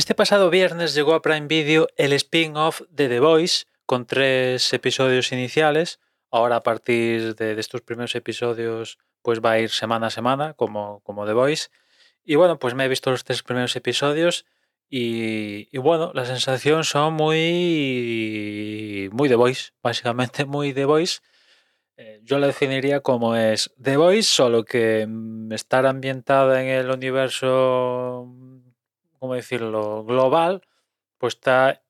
Este pasado viernes llegó a Prime Video el spin-off de The Voice con tres episodios iniciales. Ahora a partir de, estos primeros episodios pues va a ir semana a semana como, como The Voice. Y bueno, pues me he visto los tres primeros episodios y, y bueno, las sensaciones son muy, muy The Voice, básicamente muy The Voice. Eh, yo la definiría como es The Voice, solo que mm, estar ambientada en el universo, ¿cómo decirlo?, global, pues está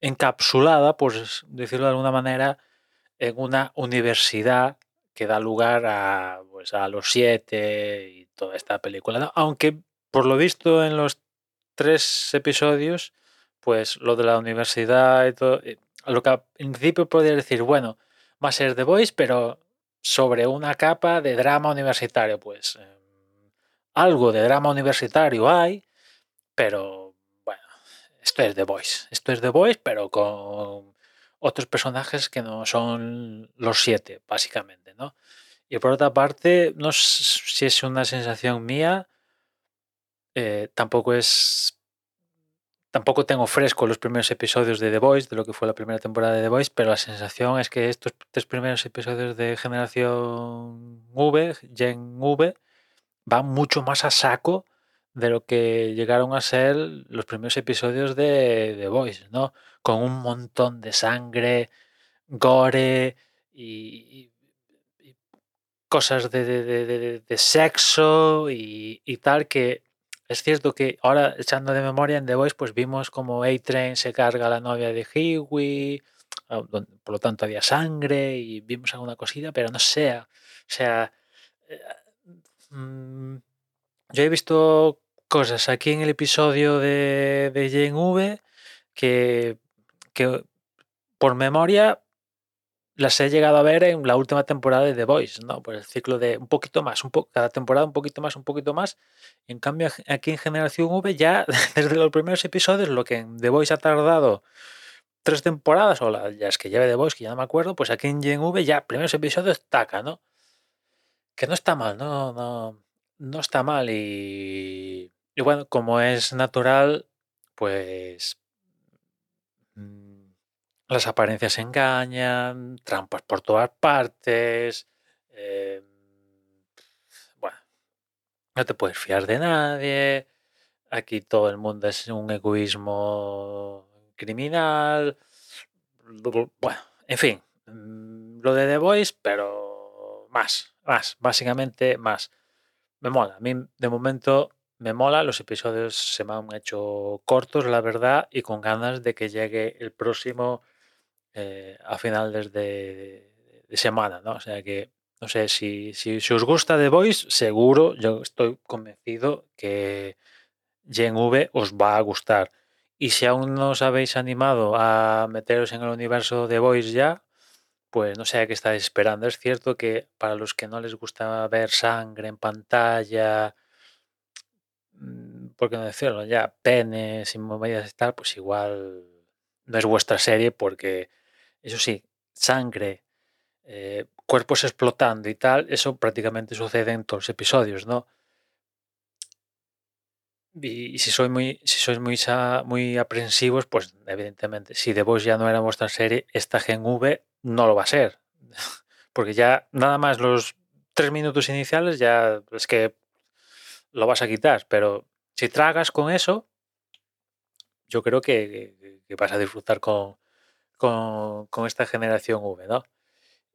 encapsulada, pues decirlo de alguna manera, en una universidad que da lugar a, pues, a los siete y toda esta película. Aunque por lo visto en los tres episodios, pues lo de la universidad y todo, eh, lo que al principio podría decir, bueno, va a ser The Voice, pero sobre una capa de drama universitario, pues eh, algo de drama universitario hay, pero bueno, esto es The Voice, esto es The Voice, pero con otros personajes que no son los siete, básicamente, ¿no? Y por otra parte, no sé si es una sensación mía, eh, tampoco es tampoco tengo fresco los primeros episodios de The Voice, de lo que fue la primera temporada de The Voice, pero la sensación es que estos tres primeros episodios de Generación V, Gen V, van mucho más a saco de lo que llegaron a ser los primeros episodios de The Voice, ¿no? Con un montón de sangre, gore y, cosas de, sexo y, tal que es cierto que ahora echando de memoria en The Voice pues vimos como A-Train se carga a la novia de Huey, ah, por lo tanto había sangre y vimos alguna cosita, pero no sé, o sea, eh, mm, yo he visto cosas aquí en el episodio de, de V que, por memoria las he llegado a ver en la última temporada de The Voice, ¿no? Por el ciclo de un poquito más, un po- cada temporada un poquito más, un poquito más. En cambio, aquí en Generación V ya desde los primeros episodios, lo que en The Voice ha tardado tres temporadas, o las las que lleve The Voice, que ya no me acuerdo, pues aquí en Gen V ya primeros episodios taca, ¿no? Que no está mal, no, no, no está mal. Y, y bueno, como es natural, pues mm, las apariencias engañan, trampas por todas partes. eh, bueno, no te puedes fiar de nadie. Aquí todo el mundo es un egoísmo criminal. Bueno, en fin, mm, lo de The Voice, pero más, más, básicamente más. Me mola, a mí de momento me mola, los episodios se me han hecho cortos, la verdad, y con ganas de que llegue el próximo eh, a finales de, semana, ¿no? O sea que, no sé, si, si, os gusta The Voice, seguro, yo estoy convencido que Gen V os va a gustar. Y si aún no os habéis animado a meteros en el universo de Voice ya, pues no sé a qué estáis esperando. Es cierto que para los que no les gusta ver sangre en pantalla, por qué no decirlo, ya penes y movidas y tal, pues igual no es vuestra serie porque, eso sí, sangre, eh, cuerpos explotando y tal, eso prácticamente sucede en todos los episodios, ¿no? Y, si sois muy, si sois muy, muy aprensivos, pues evidentemente, si The Voice ya no era vuestra serie, esta Gen V no lo va a ser. Porque ya nada más los tres minutos iniciales ya es que lo vas a quitar. Pero si tragas con eso, yo creo que, vas a disfrutar con, con, esta generación V, ¿no?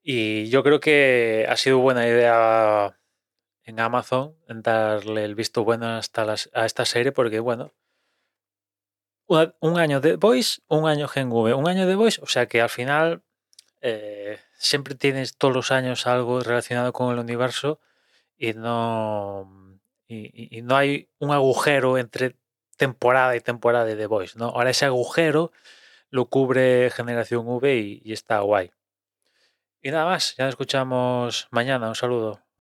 Y yo creo que ha sido buena idea en Amazon darle el visto bueno hasta a esta serie porque, bueno, un año de Voice, un año Gen V, un año de Voice, o sea que al final eh, siempre tienes todos los años algo relacionado con el universo y no, y- no hay un agujero entre temporada y temporada de The Voice, ¿no? Ahora ese agujero lo cubre Generación V y está guay. Y nada más, ya nos escuchamos mañana, un saludo.